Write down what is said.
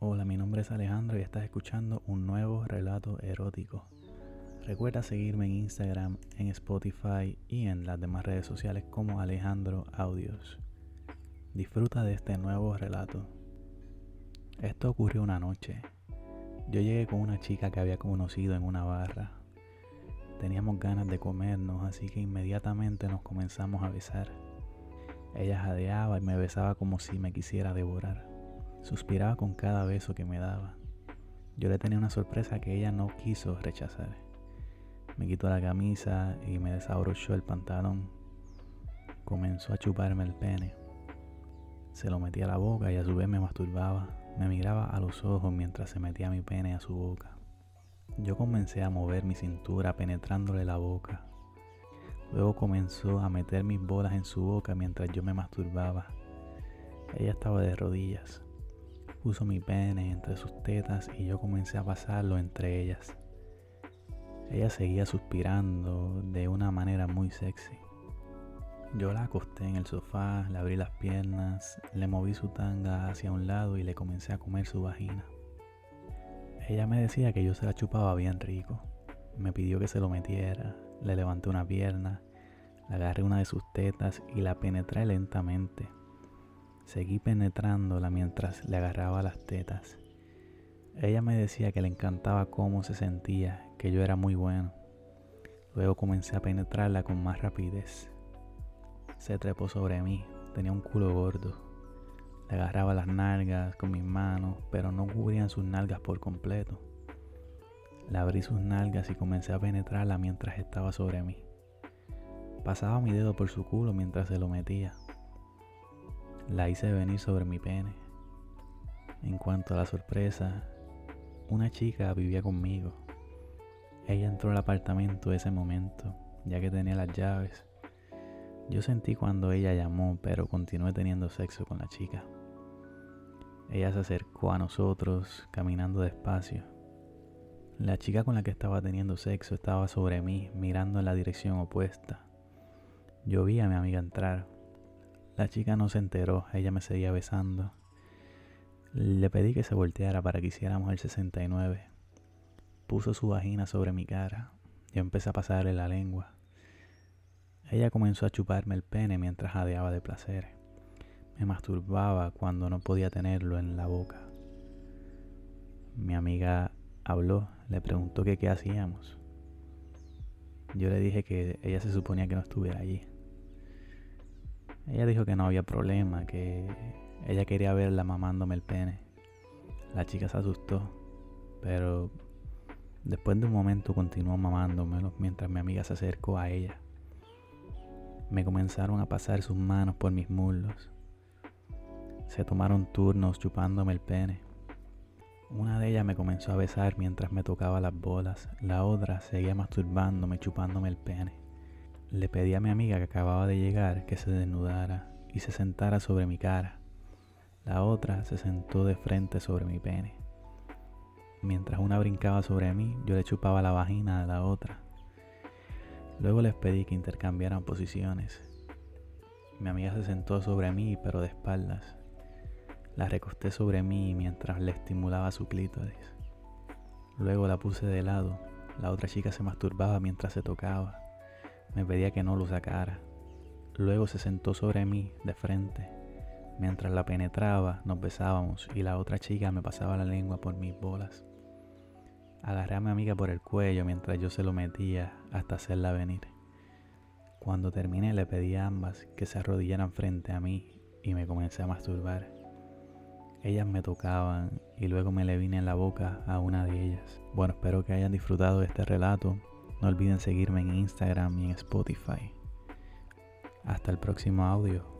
Hola, mi nombre es Alejandro y estás escuchando un nuevo relato erótico. Recuerda seguirme en Instagram, en Spotify y en las demás redes sociales como Alejandro Audios. Disfruta de este nuevo relato. Esto ocurrió una noche. Yo llegué con una chica que había conocido en una barra. Teníamos ganas de comernos, así que inmediatamente nos comenzamos a besar. Ella jadeaba y me besaba como si me quisiera devorar. Suspiraba con cada beso que me daba. Yo le tenía una sorpresa que ella no quiso rechazar. Me quitó la camisa y me desabrochó el pantalón. Comenzó a chuparme el pene. Se lo metía a la boca y a su vez me masturbaba. Me miraba a los ojos mientras se metía mi pene a su boca. Yo comencé a mover mi cintura penetrándole la boca. Luego comenzó a meter mis bolas en su boca mientras yo me masturbaba. Ella estaba de rodillas. Puso mi pene entre sus tetas y yo comencé a pasarlo entre ellas. Ella seguía suspirando de una manera muy sexy. Yo la acosté en el sofá, le abrí las piernas, le moví su tanga hacia un lado y le comencé a comer su vagina. Ella me decía que yo se la chupaba bien rico. Me pidió que se lo metiera, le levanté una pierna, le agarré una de sus tetas y la penetré lentamente. Seguí penetrándola mientras le agarraba las tetas. Ella me decía que le encantaba cómo se sentía, que yo era muy bueno. Luego comencé a penetrarla con más rapidez. Se trepó sobre mí, tenía un culo gordo. Le agarraba las nalgas con mis manos, pero no cubrían sus nalgas por completo. Le abrí sus nalgas y comencé a penetrarla mientras estaba sobre mí. Pasaba mi dedo por su culo mientras se lo metía. La hice venir sobre mi pene. En cuanto a la sorpresa, una chica vivía conmigo. Ella entró al apartamento ese momento, ya que tenía las llaves. Yo sentí cuando ella llamó, pero continué teniendo sexo con la chica. Ella se acercó a nosotros caminando despacio. La chica con la que estaba teniendo sexo estaba sobre mí, mirando en la dirección opuesta. Yo vi a mi amiga entrar. La chica no se enteró, ella me seguía besando. Le pedí que se volteara para que hiciéramos el 69. Puso su vagina sobre mi cara. Yo empecé a pasarle la lengua. Ella comenzó a chuparme el pene mientras jadeaba de placer. Me masturbaba cuando no podía tenerlo en la boca. Mi amiga habló, le preguntó que qué hacíamos. Yo le dije que ella se suponía que no estuviera allí. Ella dijo que no había problema, que ella quería verla mamándome el pene. La chica se asustó, pero después de un momento continuó mamándomelo mientras mi amiga se acercó a ella. Me comenzaron a pasar sus manos por mis muslos. Se tomaron turnos chupándome el pene. Una de ellas me comenzó a besar mientras me tocaba las bolas, la otra seguía masturbándome chupándome el pene. Le pedí a mi amiga que acababa de llegar que se desnudara y se sentara sobre mi cara. La otra se sentó de frente sobre mi pene. Mientras una brincaba sobre mí, yo le chupaba la vagina a la otra. Luego les pedí que intercambiaran posiciones. Mi amiga se sentó sobre mí, pero de espaldas. La recosté sobre mí mientras le estimulaba su clítoris. Luego la puse de lado. La otra chica se masturbaba mientras se tocaba. Me pedía que no lo sacara. Luego se sentó sobre mí de frente. Mientras la penetraba, nos besábamos y la otra chica me pasaba la lengua por mis bolas. Agarré a mi amiga por el cuello mientras yo se lo metía hasta hacerla venir. Cuando terminé le pedí a ambas que se arrodillaran frente a mí y me comencé a masturbar. Ellas me tocaban y luego me le vine en la boca a una de ellas. Bueno, espero que hayan disfrutado de este relato no olviden seguirme en Instagram y en Spotify. Hasta el próximo audio.